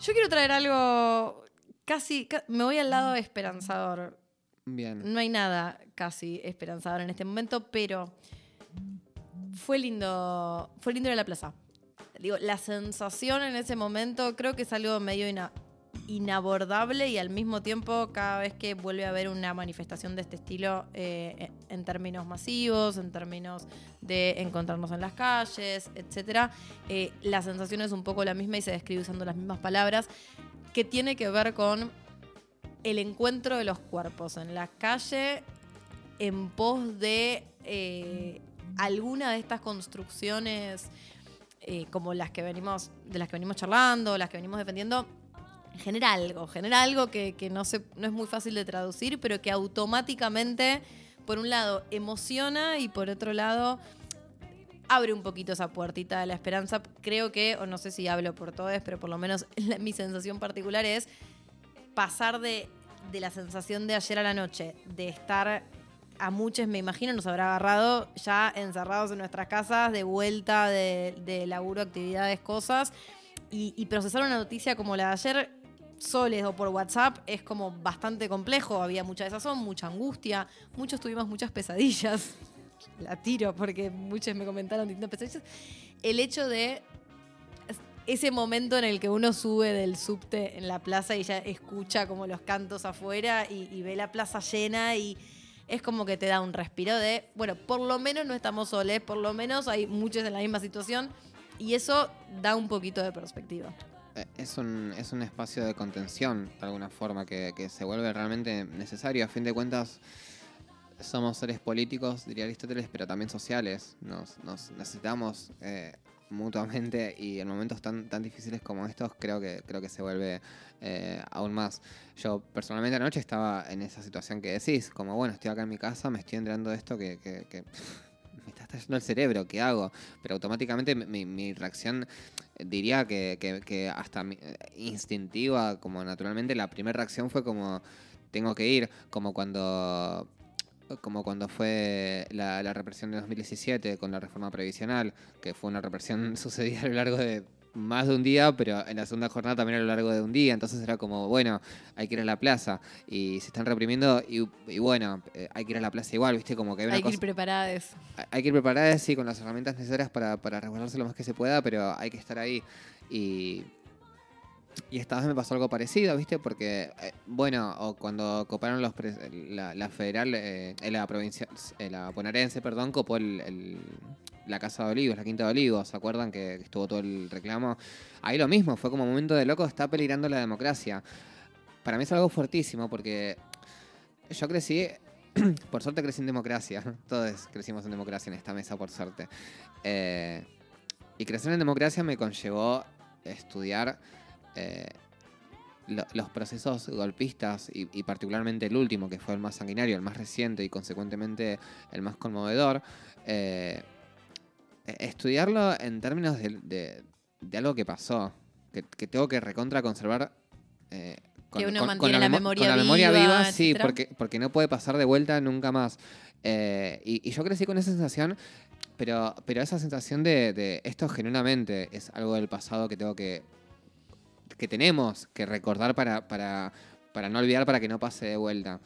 Yo quiero traer algo casi, ca- me voy al lado esperanzador. Bien. No hay nada casi esperanzador en este momento, pero fue lindo, fue lindo ir a la plaza. Digo, la sensación en ese momento creo que es algo medio ina- inabordable y al mismo tiempo cada vez que vuelve a haber una manifestación de este estilo eh, en términos masivos, en términos de encontrarnos en las calles, etcétera, eh, la sensación es un poco la misma y se describe usando las mismas palabras, que tiene que ver con el encuentro de los cuerpos en la calle en pos de eh, alguna de estas construcciones como las que venimos, de las que venimos charlando, las que venimos defendiendo, genera algo, genera algo que, que no, se, no es muy fácil de traducir, pero que automáticamente, por un lado, emociona y por otro lado, abre un poquito esa puertita de la esperanza. Creo que, o no sé si hablo por todos, pero por lo menos mi sensación particular es pasar de, de la sensación de ayer a la noche, de estar a muchos, me imagino, nos habrá agarrado ya encerrados en nuestras casas, de vuelta de, laburo, actividades, cosas, y procesar una noticia como la de ayer soles o por WhatsApp es como bastante complejo. Había mucha desazón, mucha angustia, muchos tuvimos muchas pesadillas. La tiro porque muchos me comentaron distintas pesadillas. El hecho de ese momento en el que uno sube del subte en la plaza y ya escucha como los cantos afuera y, y ve la plaza llena y es como que te da un respiro de, bueno, por lo menos no estamos soles, por lo menos hay muchos en la misma situación y eso da un poquito de perspectiva. Eh, Es un, es un espacio de contención, de alguna forma, que, que se vuelve realmente necesario. A fin de cuentas, somos seres políticos, diría Aristóteles, pero también sociales. Nos, nos necesitamos eh, mutuamente y en momentos tan, tan difíciles como estos creo que, creo que se vuelve eh, aún más. Yo personalmente anoche estaba en esa situación que decís, como bueno, estoy acá en mi casa, me estoy enterando de esto que... que- que está estallando el cerebro, ¿qué hago? Pero automáticamente mi- mi, reacción eh, diría que, que- que hasta eh, instintiva, como naturalmente, la primera reacción fue como tengo que ir, como cuando como cuando fue la, la represión de 2017 con la reforma previsional, que fue una represión sucedida a lo largo de más de un día, pero en la segunda jornada también a lo largo de un día, entonces era como, bueno, hay que ir a la plaza y se están reprimiendo y, y bueno, eh, hay que ir a la plaza igual, ¿viste? Como que hay una Hay que ir preparados. hay- hay que ir preparadas, sí, con las herramientas necesarias para, para resguardarse lo más que se pueda, pero hay que estar ahí. Y, y esta vez me pasó algo parecido, ¿viste? Porque, eh, bueno, o cuando coparon los la, la federal, eh, eh, la provincia, eh, la bonaerense, perdón, copó el, el- la Casa de Olivos, la Quinta de Olivos, ¿se acuerdan que estuvo todo el reclamo? Ahí lo mismo, fue como momento de loco, está peligrando la democracia. Para mí es algo fuertísimo porque yo crecí por suerte crecí en democracia. Todos crecimos en democracia en esta mesa, por suerte. Eh, y crecer en democracia me conllevó estudiar eh, lo- los procesos golpistas y, y particularmente el último, que fue el más sanguinario, el más reciente y consecuentemente el más conmovedor. eh, eh, estudiarlo en términos de, de- de algo que pasó, que, que tengo que recontra conservar. eh, Que uno mantiene la memo- memoria con la memoria viva, viva, sí, porque, porque no puede pasar de vuelta nunca más. Eh, y, y yo crecí con esa sensación, pero, pero esa sensación de, de esto genuinamente es algo del pasado que tengo que. Que tenemos que recordar para, para, para no olvidar, para que no pase de vuelta.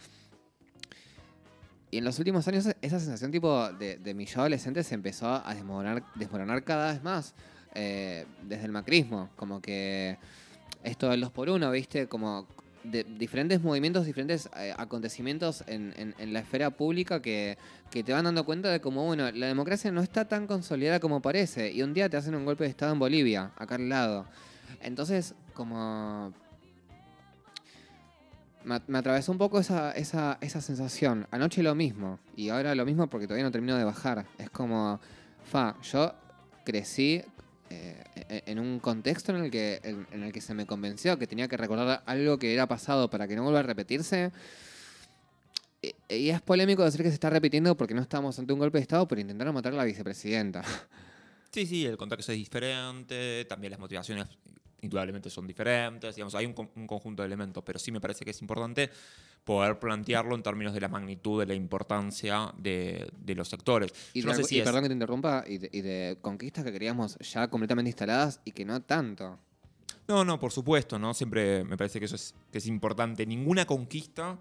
Y en los últimos años esa sensación tipo de, de mi adolescente se empezó a desmoronar, desmoronar cada vez más eh, desde el macrismo. Como que esto del 2 por 1 ¿viste? Como de diferentes movimientos, diferentes eh, acontecimientos en, en- en la esfera pública que, que te van dando cuenta de como, bueno, la democracia no está tan consolidada como parece. Y un día te hacen un golpe de Estado en Bolivia, acá al lado. Entonces, como... Me, atravesó un poco esa, esa, esa sensación. Anoche lo mismo. Y ahora lo mismo porque todavía no termino de bajar. Es como... Fa, yo crecí eh, e- en un contexto en el, que, en, el que se me convenció que tenía que recordar algo que era pasado para que no vuelva a repetirse. Y, y es polémico decir que se está repitiendo porque no estamos ante un golpe de Estado, pero intentaron matar a la vicepresidenta. Sí, sí, el contexto es diferente, también las motivaciones indudablemente son diferentes, digamos, hay un, con- un conjunto de elementos, pero sí me parece que es importante poder plantearlo en términos de la magnitud, de la importancia de, de los sectores. Y, Yo no sé si y es- perdón que te interrumpa, y de, y de conquistas que queríamos ya completamente instaladas y que no tanto. No, No, no, por supuesto, ¿no? Siempre me parece que eso es, que es importante. Ninguna conquista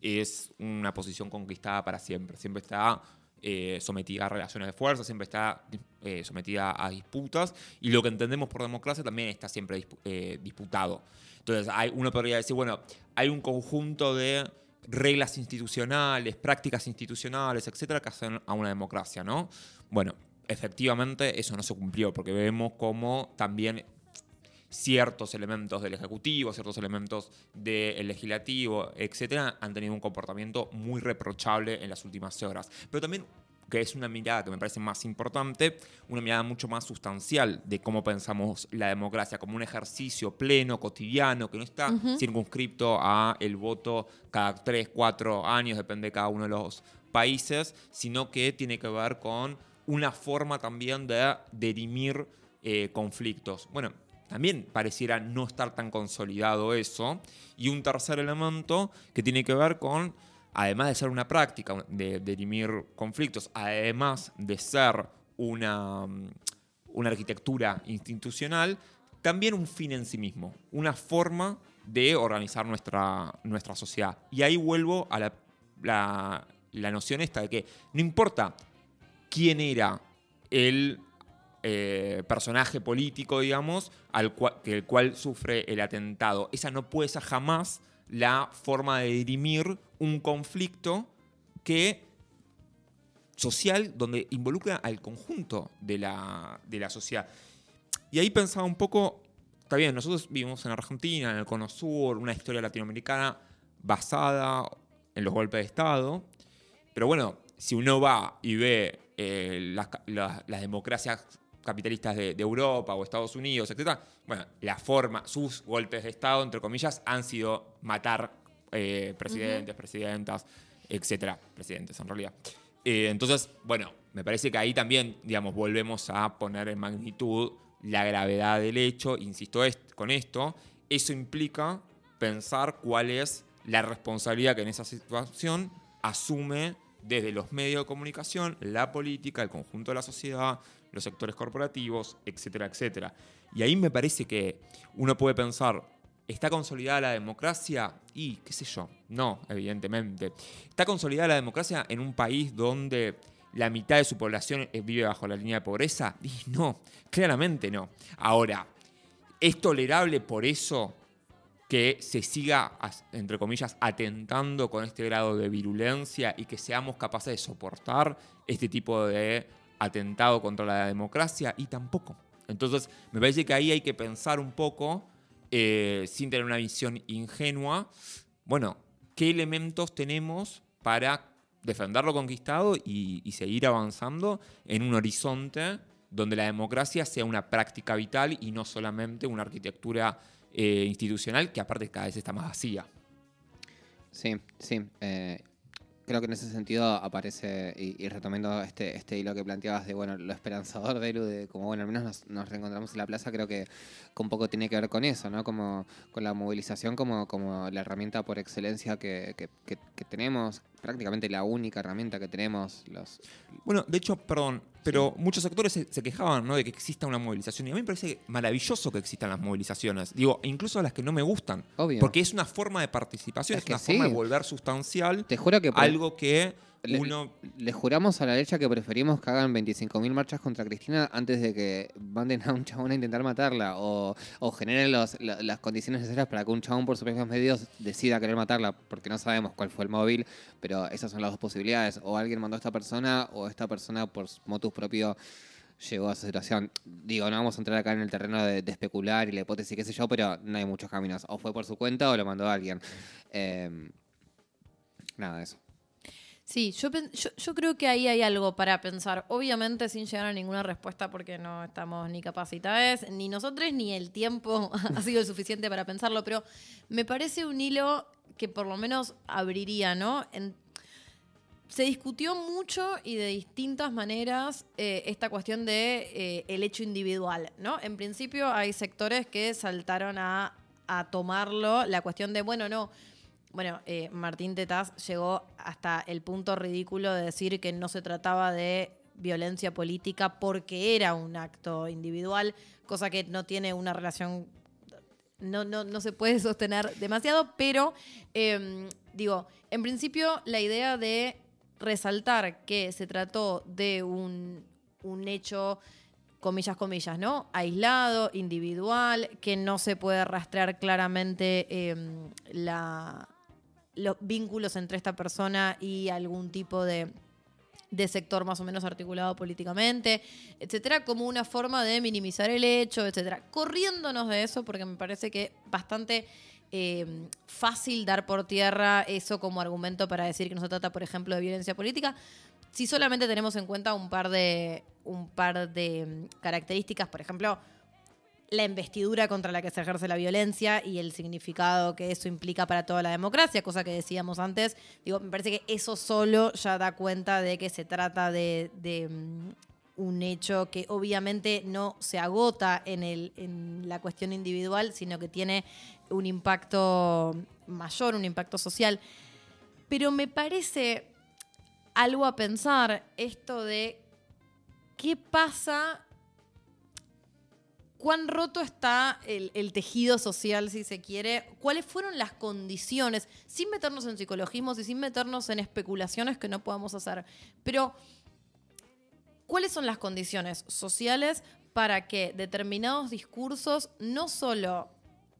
es una posición conquistada para siempre. Siempre está eh, sometida a relaciones de fuerza, siempre está eh, sometida a disputas. Y lo que entendemos por democracia también está siempre eh, disputado. Entonces, hay, uno podría decir, bueno, hay un conjunto de reglas institucionales, prácticas institucionales, etcétera, que hacen a una democracia, ¿no? Bueno, efectivamente eso no se cumplió, porque vemos como también ciertos elementos del Ejecutivo, ciertos elementos del Legislativo, etcétera, han tenido un comportamiento muy reprochable en las últimas horas. Pero también, que es una mirada que me parece más importante, una mirada mucho más sustancial de cómo pensamos la democracia como un ejercicio pleno, cotidiano, que no está circunscripto a el voto cada tres, cuatro años, depende de cada uno de los países, sino que tiene que ver con una forma también de dirimir eh, conflictos. Bueno, también pareciera no estar tan consolidado eso. Y un tercer elemento que tiene que ver con, además de ser una práctica de, dirimir conflictos, además de ser una, mm, una arquitectura institucional, también un fin en sí mismo, una forma de organizar nuestra, nuestra sociedad. Y ahí vuelvo a la, la- la noción esta de que no importa quién era el eh, personaje político, digamos, al cual, el cual sufre el atentado. Esa no puede ser jamás la forma de dirimir un conflicto que social donde involucra al conjunto de la, de la sociedad. Y ahí pensaba un poco, está bien, nosotros vivimos en Argentina, en el Cono Sur, una historia latinoamericana basada en los golpes de Estado, pero bueno, si uno va y ve eh, las democracias capitalistas de, de Europa o Estados Unidos, etc., bueno, la forma, sus golpes de Estado, entre comillas, han sido matar eh, presidentes, presidentas, etcétera, presidentes en realidad. Eh, entonces, bueno, me parece que ahí también, digamos, volvemos a poner en magnitud la gravedad del hecho. Insisto est- con esto, eso implica pensar cuál es la responsabilidad que en esa situación asume desde los medios de comunicación, la política, el conjunto de la sociedad, los sectores corporativos, etcétera, etcétera. Y ahí me parece que uno puede pensar, ¿está consolidada la democracia? Y, qué sé yo, no, evidentemente. ¿Está consolidada la democracia en un país donde la mitad de su población vive bajo la línea de pobreza? Y no, claramente no. Ahora, ¿es tolerable por eso que se siga, entre comillas, atentando con este grado de virulencia y que seamos capaces de soportar este tipo de atentado contra la democracia? Y tampoco. Entonces, me parece que ahí hay que pensar un poco, eh, sin tener una visión ingenua, bueno, ¿qué elementos tenemos para defender lo conquistado y, seguir avanzando en un horizonte donde la democracia sea una práctica vital y no solamente una arquitectura eh, institucional que aparte cada vez está más vacía? Sí, sí. eh, creo que en ese sentido aparece, y, y retomando este, este hilo que planteabas de, bueno, lo esperanzador de Elu, de como, bueno, al menos nos, nos reencontramos en la plaza, creo que, un poco tiene que ver con eso, ¿no? Como con la movilización como, como la herramienta por excelencia que, que- que- que tenemos, prácticamente la única herramienta que tenemos los... Bueno, de hecho, perdón, pero muchos sectores se, se quejaban ¿no? de que exista una movilización. Y a mí me parece maravilloso que existan las movilizaciones. Digo, incluso las que no me gustan. Obvio. Porque es una forma de participación, Es es, que una forma de volver sustancial Te juro que... algo que Le- uno Le juramos a la derecha que preferimos que hagan 25.000 marchas contra Cristina antes de que manden a un chabón a intentar matarla o, o generen los- la- las condiciones necesarias para que un chabón por sus propios medios decida querer matarla, porque no sabemos cuál fue el móvil, pero esas son las dos posibilidades. O alguien mandó a esta persona o esta persona por motus propio llegó a esa situación. Digo, no vamos a entrar acá en el terreno de, de especular y la hipótesis, qué sé yo, pero no hay muchos caminos. O fue por su cuenta o lo mandó a alguien. Eh, nada, eso. Sí, yo, yo, yo creo que ahí hay algo para pensar. Obviamente sin llegar a ninguna respuesta porque no estamos ni capacitadas, ni nosotros, ni el tiempo ha sido el suficiente para pensarlo, pero me parece un hilo que por lo menos abriría, ¿no? Se discutió mucho y de distintas maneras eh, esta cuestión de eh, el hecho individual, ¿no? En principio hay sectores que saltaron a, a tomarlo la cuestión de, bueno, no, bueno, eh, Martín Tetaz llegó hasta el punto ridículo de decir que no se trataba de violencia política porque era un acto individual, cosa que no tiene una relación no, no, no se puede sostener demasiado, pero em, digo, en principio la idea de resaltar que se trató de un, un hecho comillas, comillas, ¿no? Aislado, individual, que no se puede rastrear claramente em, la, los vínculos entre esta persona y algún tipo de, de sector más o menos articulado políticamente, etcétera, como una forma de minimizar el hecho, etcétera. Corriéndonos de eso, porque me parece que bastante em, fácil dar por tierra eso como argumento para decir que no se trata, por ejemplo, de violencia política, si solamente tenemos en cuenta un par de, un par de mm, características, por ejemplo, la investidura contra la que se ejerce la violencia y el significado que eso implica para toda la democracia, cosa que decíamos antes. Digo, me parece que eso solo ya da cuenta de que se trata de, mm, un hecho que obviamente no se agota en, en la cuestión individual, sino que tiene un impacto mayor, un impacto social. Pero me parece algo a pensar esto de qué pasa, cuán roto está el, tejido social, si se quiere, cuáles fueron las condiciones, sin meternos en psicologismos y sin meternos en especulaciones que no podamos hacer, pero cuáles son las condiciones sociales para que determinados discursos no solo...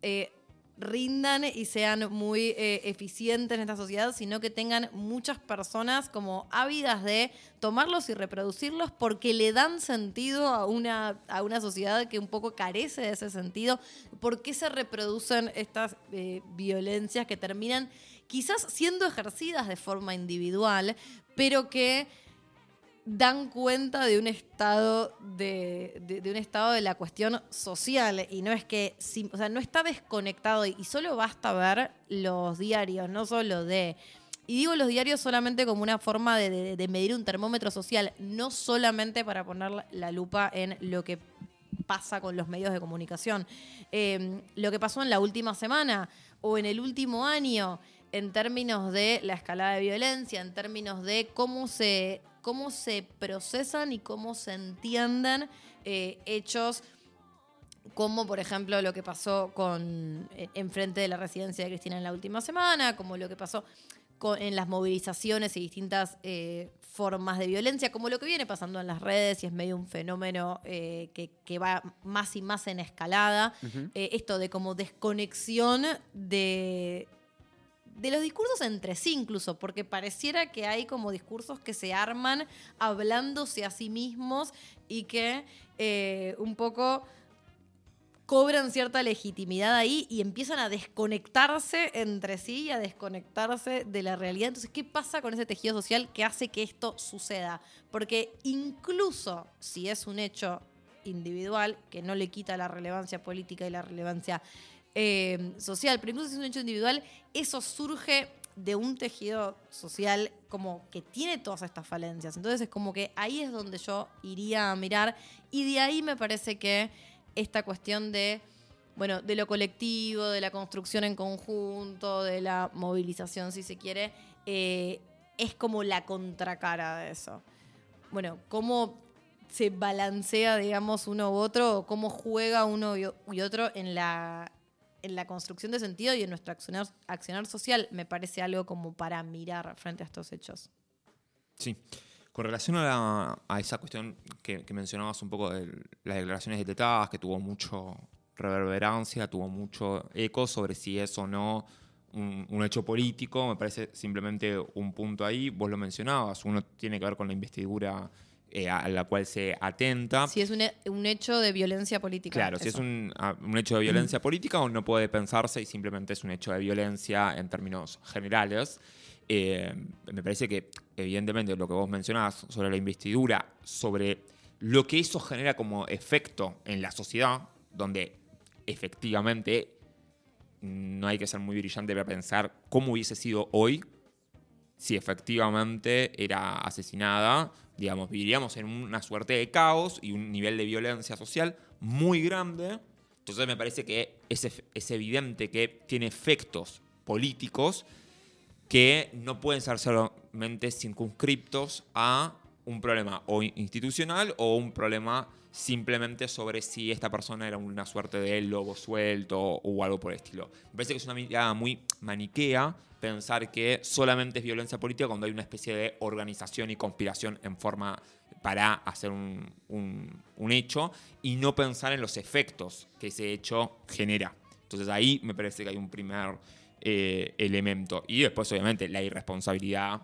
Eh, rindan y sean muy eh, eficientes en esta sociedad, sino que tengan muchas personas como ávidas de tomarlos y reproducirlos porque le dan sentido a una, a una sociedad que un poco carece de ese sentido. ¿Por qué se reproducen estas eh, violencias que terminan quizás siendo ejercidas de forma individual, pero que dan cuenta de un estado de, un estado de la cuestión social. Y no es que o sea no está desconectado y solo basta ver los diarios no solo de y digo los diarios solamente como una forma de, medir un termómetro social no solamente para poner la lupa en lo que pasa con los medios de comunicación. Em, lo que pasó en la última semana o en el último año en términos de la escalada de violencia, en términos de cómo se cómo se procesan y cómo se entienden eh, hechos como por ejemplo lo que pasó con eh, enfrente de la residencia de Cristina en la última semana, como lo que pasó en las movilizaciones y distintas eh, formas de violencia, como lo que viene pasando en las redes y es medio un fenómeno que, va más y más en escalada, esto de como desconexión de de los discursos entre sí incluso, porque pareciera que hay como discursos que se arman hablándose a sí mismos y que eh, un poco cobran cierta legitimidad ahí y empiezan a desconectarse entre sí y a desconectarse de la realidad. Entonces, ¿qué pasa con ese tejido social que hace que esto suceda? Porque incluso si es un hecho individual, que no le quita la relevancia política y la relevancia eh, social, pero incluso si es un hecho individual, eso surge de un tejido social como que tiene todas estas falencias. Entonces es como que ahí es donde yo iría a mirar y de ahí me parece que esta cuestión de, bueno, de lo colectivo, de la construcción en conjunto, de la movilización, si se quiere, eh, es como la contracara de eso. Bueno, cómo se balancea, digamos, uno u otro, o cómo juega uno y otro en la, en la construcción de sentido y en nuestro accionar, social me parece algo como para mirar frente a estos hechos. Sí. Con relación a, esa cuestión que, mencionabas un poco de las declaraciones de que tuvo mucho reverberancia, tuvo mucho eco sobre si es o no un, un, hecho político, me parece simplemente un punto ahí, vos lo mencionabas, uno tiene que ver con la investidura eh, a la cual se atenta. Si es un, un hecho de violencia política. Claro, si es un, un, hecho de violencia política o no puede pensarse y simplemente es un hecho de violencia en términos generales. Eh, me parece que, evidentemente, lo que vos mencionabas sobre la investidura, sobre lo que eso genera como efecto en la sociedad, donde efectivamente no hay que ser muy brillante para pensar cómo hubiese sido hoy si efectivamente era asesinada digamos, viviríamos en una suerte de caos y un nivel de violencia social muy grande. Entonces me parece que es, es evidente que tiene efectos políticos que no pueden ser solamente circunscriptos a un problema o institucional o un problema simplemente sobre si esta persona era una suerte de lobo suelto o algo por el estilo. Me parece que es una mirada muy maniquea pensar que solamente es violencia política cuando hay una especie de organización y conspiración en forma para hacer un, un- hecho y no pensar en los efectos que ese hecho genera. Entonces ahí me parece que hay un primer eh, elemento. Y después, obviamente, la irresponsabilidad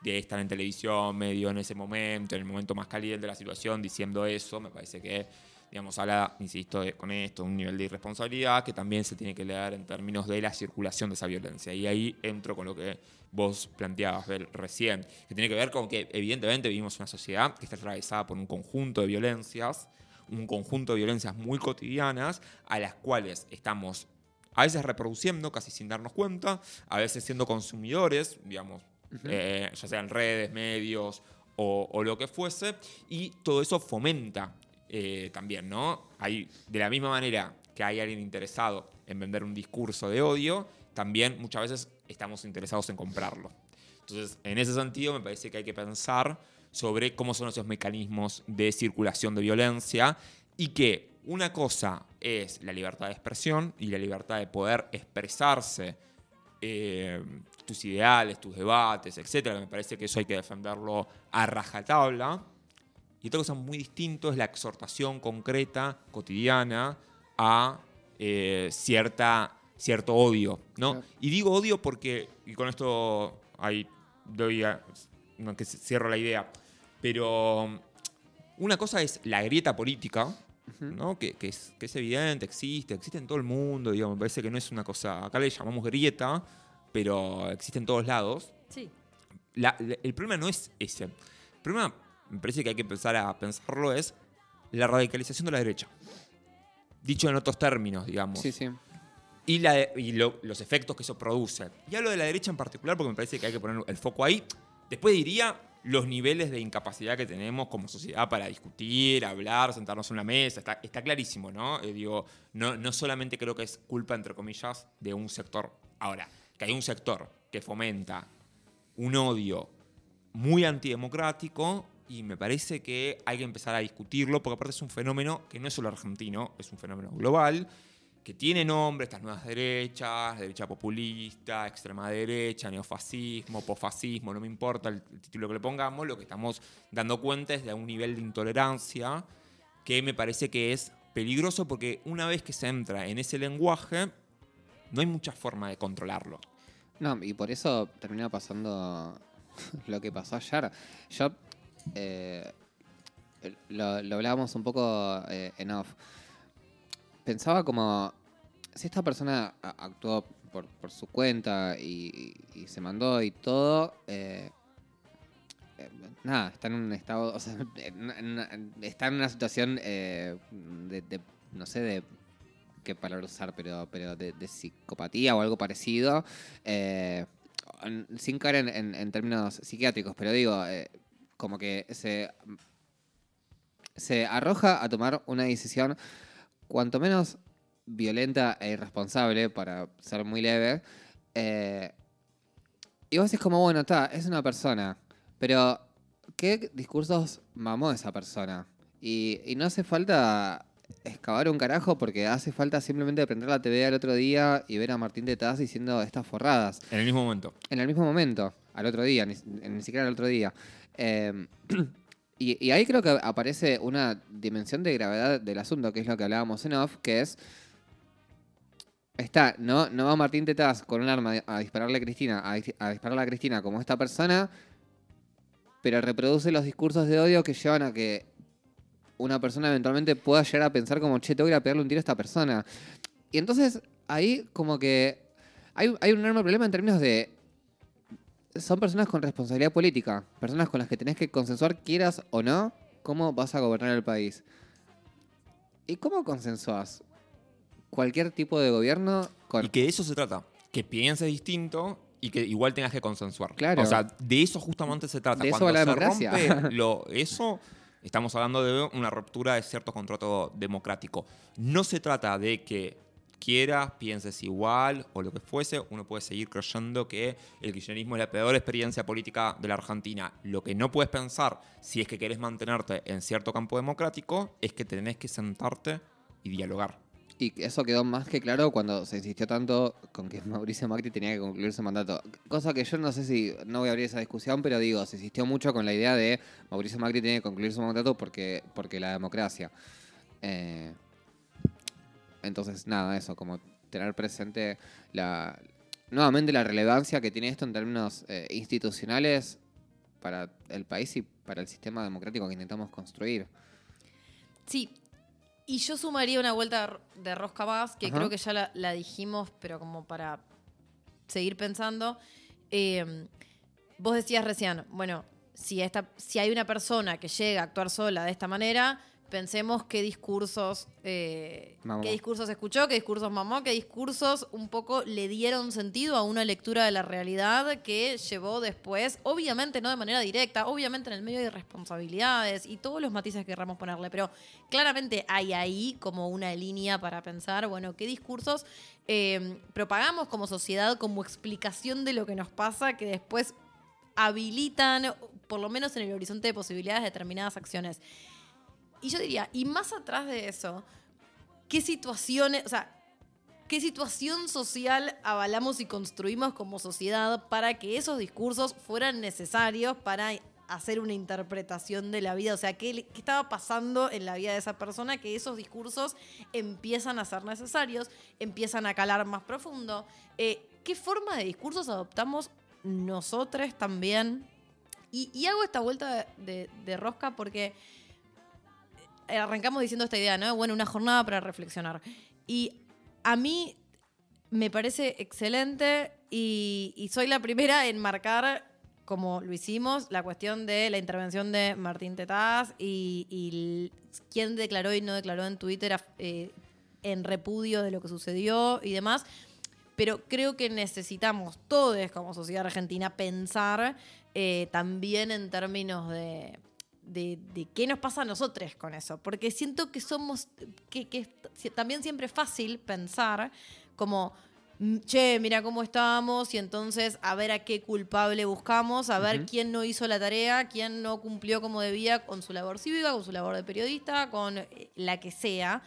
de estar en televisión medio en ese momento, en el momento más caliente de la situación, diciendo eso, me parece que, digamos, habla, insisto, con esto, un nivel de irresponsabilidad que también se tiene que leer en términos de la circulación de esa violencia. Y ahí entro con lo que vos planteabas Bel, recién, que tiene que ver con que evidentemente vivimos una sociedad que está atravesada por un conjunto de violencias, un conjunto de violencias muy cotidianas a las cuales estamos a veces reproduciendo casi sin darnos cuenta, a veces siendo consumidores, digamos, eh, ya sea en redes, medios o, o lo que fuese, y todo eso fomenta eh, también, ¿no? Hay, de la misma manera que hay alguien interesado en vender un discurso de odio, también muchas veces estamos interesados en comprarlo. Entonces, en ese sentido, me parece que hay que pensar sobre cómo son esos mecanismos de circulación de violencia y que una cosa es la libertad de expresión y la libertad de poder expresarse eh, tus ideales, tus debates, etcétera. Me parece que eso hay que defenderlo a rajatabla. Y otra cosa muy distinto es la exhortación concreta, cotidiana, a eh, cierta, cierto odio. ¿no? Claro. Y digo odio porque, y con esto ahí doy a- no, que cierro la idea, pero una cosa es la grieta política, ¿no? que, que es, que es evidente, existe, existe en todo el mundo, digamos, me parece que no es una cosa, acá le llamamos grieta, pero existe en todos lados. Sí. La- la- el problema no es ese. El problema, me parece que hay que empezar a pensarlo, es la radicalización de la derecha. Dicho en otros términos, digamos. Sí, sí. Y, la, y lo- los efectos que eso produce. Y hablo de la derecha en particular porque me parece que hay que poner el foco ahí. Después diría los niveles de incapacidad que tenemos como sociedad para discutir, hablar, sentarnos en una mesa. Está, clarísimo, ¿no? Eh, digo, no, no solamente creo que es culpa, entre comillas, de un sector. Ahora, que hay un sector que fomenta un odio muy antidemocrático y me parece que hay que empezar a discutirlo porque aparte es un fenómeno que no es solo argentino, es un fenómeno global que tiene nombre, estas nuevas derechas, derecha populista, extrema derecha, neofascismo, posfascismo, no me importa el, título que le pongamos, lo que estamos dando cuenta es de un nivel de intolerancia que me parece que es peligroso porque una vez que se entra en ese lenguaje, no hay mucha forma de controlarlo. No, y por eso termina pasando lo que pasó ayer. Yo eh, lo, lo hablábamos un poco eh, en off. Pensaba como si esta persona actuó por, su cuenta y, se mandó y todo. eh, eh, nada, está en un estado, o sea, está en una situación eh, de, no sé, de qué palabra usar, pero, pero de, psicopatía o algo parecido, sin caer en, en- términos psiquiátricos, pero digo, como que se, se arroja a tomar una decisión cuanto menos violenta e irresponsable, para ser muy leve, eh, y vos es como, bueno, está, es una persona, pero ¿qué discursos mamó esa persona? Y, y no hace falta excavar un carajo porque hace falta simplemente prender la TV al otro día y ver a Martín de Taz diciendo estas forradas. En el mismo momento. En el mismo momento, al otro día, ni, ni siquiera al otro día. Eh, y, y ahí creo que aparece una dimensión de gravedad del asunto, que es lo que hablábamos en off, que es... Está, no, no va Martín Tetaz con un arma a dispararle a Cristina, a, dis- a dispararle a Cristina como esta persona, pero reproduce los discursos de odio que llevan a que una persona eventualmente pueda llegar a pensar como, che, tengo que ir a pegarle un tiro a esta persona. Y entonces ahí como que hay, hay un enorme problema en términos de... Son personas con responsabilidad política, personas con las que tenés que consensuar, quieras o no, cómo vas a gobernar el país. ¿Y cómo consensuás cualquier tipo de gobierno con... Y que de eso se trata. Que pienses distinto y que igual tengas que consensuar. Claro. O sea, de eso justamente se trata. De eso Cuando va la se democracia. rompe lo, eso, estamos hablando de una ruptura de cierto contrato democrático. No se trata de que quieras, pienses igual o lo que fuese, uno puede seguir creyendo que el kirchnerismo es la peor experiencia política de la Argentina. Lo que no puedes pensar, si es que querés mantenerte en cierto campo democrático, es que tenés que sentarte y dialogar. Y eso quedó más que claro cuando se insistió tanto con que Mauricio Macri tenía que concluir su mandato. Cosa que yo no sé si, no voy a abrir esa discusión, pero digo, se insistió mucho con la idea de Mauricio Macri tiene que concluir su mandato porque, porque la democracia. Eh, entonces, nada, eso, como tener presente la, nuevamente la relevancia que tiene esto en términos eh, institucionales para el país y para el sistema democrático que intentamos construir. Sí, y yo sumaría una vuelta de rosca más, que Ajá. creo que ya la, la dijimos, pero como para seguir pensando. Eh, vos decías recién, bueno, si, esta, si hay una persona que llega a actuar sola de esta manera, pensemos qué discursos, eh, qué discursos escuchó, qué discursos mamó, qué discursos un poco le dieron sentido a una lectura de la realidad que llevó después, obviamente no de manera directa, obviamente en el medio de responsabilidades y todos los matices que queramos ponerle, pero claramente hay ahí como una línea para pensar, bueno, qué discursos eh, propagamos como sociedad como explicación de lo que nos pasa que después habilitan, por lo menos en el horizonte de posibilidades, determinadas acciones. Y yo diría, y más atrás de eso, ¿qué situaciones, o sea, qué situación social avalamos y construimos como sociedad para que esos discursos fueran necesarios para hacer una interpretación de la vida? O sea, ¿qué, qué estaba pasando en la vida de esa persona que esos discursos empiezan a ser necesarios, empiezan a calar más profundo? Eh, ¿Qué forma de discursos adoptamos nosotros también? Y, hago esta vuelta de, rosca porque arrancamos diciendo esta idea, ¿no? Bueno, una jornada para reflexionar. Y a mí me parece excelente y, soy la primera en marcar, como lo hicimos, la cuestión de la intervención de Martín Tetaz y, quién declaró y no declaró en Twitter eh, en repudio de lo que sucedió y demás. Pero creo que necesitamos todos como sociedad argentina pensar eh, también en términos de, de, de qué nos pasa a nosotros con eso. Porque siento que somos, que, que es también siempre es fácil pensar como, mm, che, mira cómo estábamos y entonces a ver a qué culpable buscamos, a ver quién no hizo la tarea, quién no cumplió como debía con su labor cívica, con su labor de periodista, con eh, la que sea.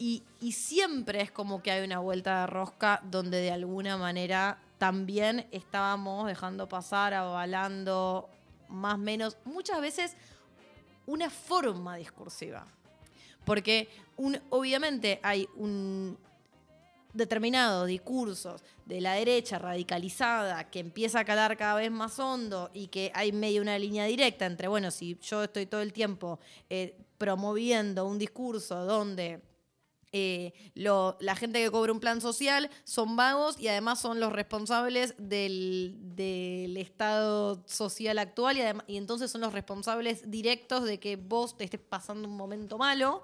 Y, y siempre es como que hay una vuelta de rosca donde de alguna manera también estábamos dejando pasar, avalando más o menos, muchas veces una forma discursiva. Porque obviamente hay un determinado discursos de la derecha radicalizada que empieza a calar cada vez más hondo y que hay medio una línea directa entre, bueno, si yo estoy todo el tiempo eh, promoviendo un discurso donde eh, lo- la gente que cobra un plan social son vagos y además son los responsables del, del estado social actual y, adem- y entonces son los responsables directos de que vos te estés pasando un momento malo.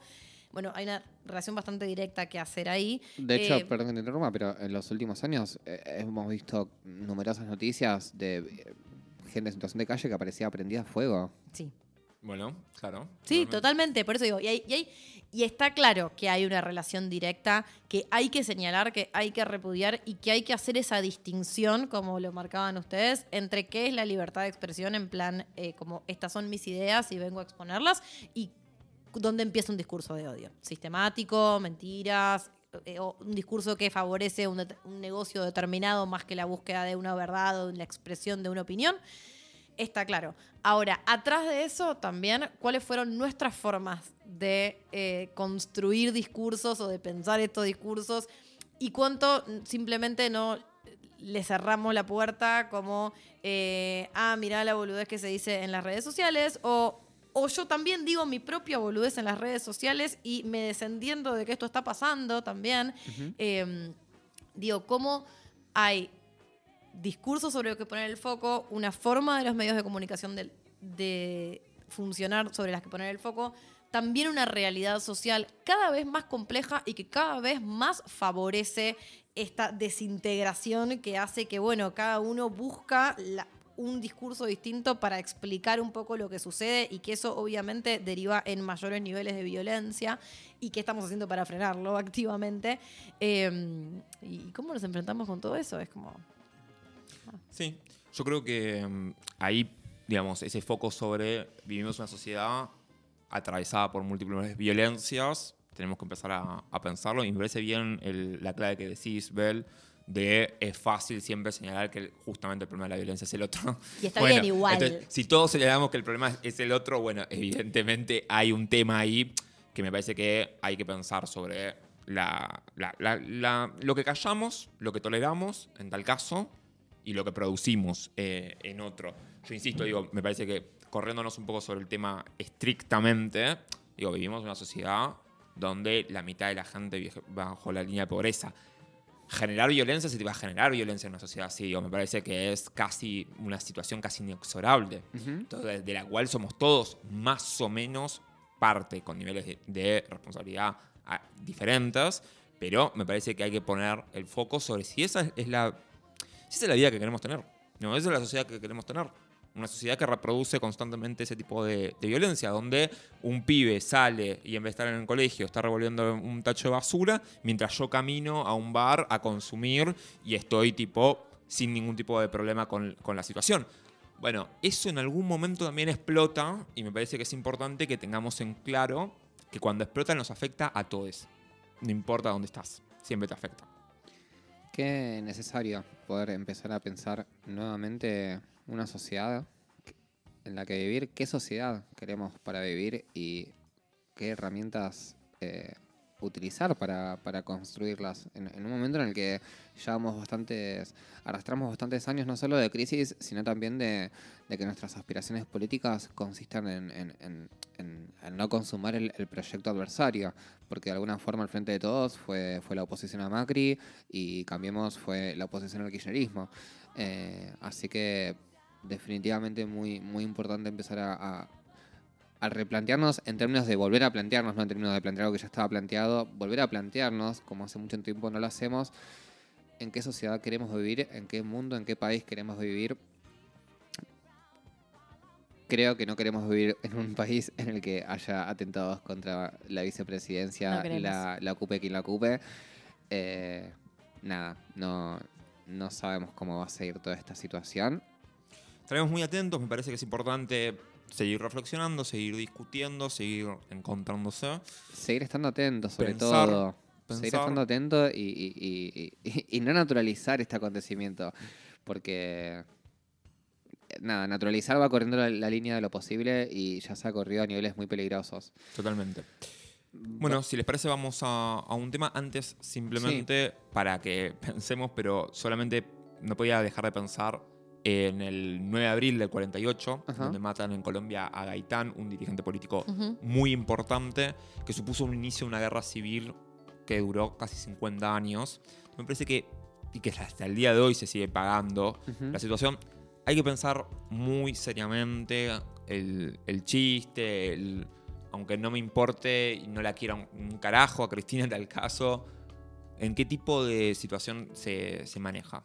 Bueno, hay una relación bastante directa que hacer ahí. De hecho, Eh, perdón que te interrumpa, pero en los últimos años eh, hemos visto numerosas noticias de eh, gente en situación de calle que aparecía prendida a fuego. Sí. Bueno, claro. Sí, totalmente. totalmente, por eso digo, y, hay- y hay- y está claro que hay una relación directa, que hay que señalar, que hay que repudiar y que hay que hacer esa distinción, como lo marcaban ustedes, entre qué es la libertad de expresión en plan, eh, como estas son mis ideas y vengo a exponerlas, y dónde empieza un discurso de odio, sistemático, mentiras, eh, o un discurso que favorece un, un negocio determinado más que la búsqueda de una verdad o la expresión de una opinión. Está claro. Ahora, atrás de eso también, ¿cuáles fueron nuestras formas de eh, construir discursos o de pensar estos discursos? Y cuánto simplemente no le cerramos la puerta como, eh, ah, mirá la boludez que se dice en las redes sociales, o, o yo también digo mi propia boludez en las redes sociales y me desentiendo de que esto está pasando también. Eh, digo, cómo hay discursos sobre lo que poner el foco, una forma de los medios de comunicación de, funcionar sobre las que poner el foco, también una realidad social cada vez más compleja y que cada vez más favorece esta desintegración que hace que, bueno, cada uno busca un discurso distinto para explicar un poco lo que sucede y que eso obviamente deriva en mayores niveles de violencia y qué estamos haciendo para frenarlo activamente. Eh, ¿Y cómo nos enfrentamos con todo eso? Es como... Sí, yo creo que mm, ahí, digamos, ese foco sobre vivimos una sociedad atravesada por múltiples violencias, tenemos que empezar a, a pensarlo y me parece bien el- la clave que decís, Bel, de es fácil siempre señalar que justamente el problema de la violencia es el otro. Y está bien igual. entonces, si todos señalamos que el problema es- es el otro, bueno, evidentemente hay un tema ahí que me parece que hay que pensar sobre la, la- la- la- lo que callamos, lo que toleramos en tal caso y lo que producimos eh, en otro. Yo insisto, digo, me parece que corriéndonos un poco sobre el tema estrictamente, digo, vivimos en una sociedad donde la mitad de la gente vive bajo la línea de pobreza. Generar violencia se te va a generar violencia en una sociedad así, digo, me parece que es casi una situación casi inexorable, entonces, de la cual somos todos más o menos parte, con niveles de, de responsabilidad ah, diferentes, pero me parece que hay que poner el foco sobre si esa es la, esa es la vida que queremos tener. No, esa es la sociedad que queremos tener. Una sociedad que reproduce constantemente ese tipo de, de violencia, donde un pibe sale y en vez de estar en el colegio está revolviendo un tacho de basura, mientras yo camino a un bar a consumir y estoy tipo sin ningún tipo de problema con, con la situación. Bueno, eso en algún momento también explota y me parece que es importante que tengamos en claro que cuando explota nos afecta a todos. No importa dónde estás, siempre te afecta. Qué necesario poder empezar a pensar nuevamente una sociedad en la que vivir, qué sociedad queremos para vivir y qué herramientas eh, utilizar para, para construirlas. En, en un momento en el que llevamos bastantes, arrastramos bastantes años no solo de crisis, sino también de, de que nuestras aspiraciones políticas consistan en, en- en- no consumar el, el proyecto adversario, porque de alguna forma el Frente de Todos fue, fue la oposición a Macri y Cambiemos fue la oposición al kirchnerismo. Eh, así que definitivamente muy, muy importante empezar a, a- a replantearnos en términos de volver a plantearnos, no en términos de plantear algo que ya estaba planteado, volver a plantearnos, como hace mucho tiempo no lo hacemos, en qué sociedad queremos vivir, en qué mundo, en qué país queremos vivir. Creo que no queremos vivir en un país en el que haya atentados contra la No vicepresidencia, queremos. la, la ocupe quien la ocupe. Eh, nada, no, no sabemos cómo va a seguir toda esta situación. Estaremos muy atentos, me parece que es importante seguir reflexionando, seguir discutiendo, seguir encontrándose. Seguir estando atentos, sobre Pensar, todo. Seguir estando atentos y, y- y- y- y no naturalizar este acontecimiento. Porque, nada, naturalizar va corriendo la, la línea de lo posible y ya se ha corrido a niveles muy peligrosos. Totalmente. Bueno, si les parece, vamos a, a un tema antes, simplemente para que pensemos, pero solamente no podía dejar de pensar en el 9 de abril del 48, Ajá. donde matan en Colombia a Gaitán, un dirigente político muy importante, que supuso un inicio de una guerra civil que duró casi 50 años. Me parece que, y que hasta el día de hoy se sigue pagando, la situación, hay que pensar muy seriamente el, el chiste, el- aunque no me importe y no la quiera un, un carajo a Cristina en tal caso, en qué tipo de situación se, se maneja.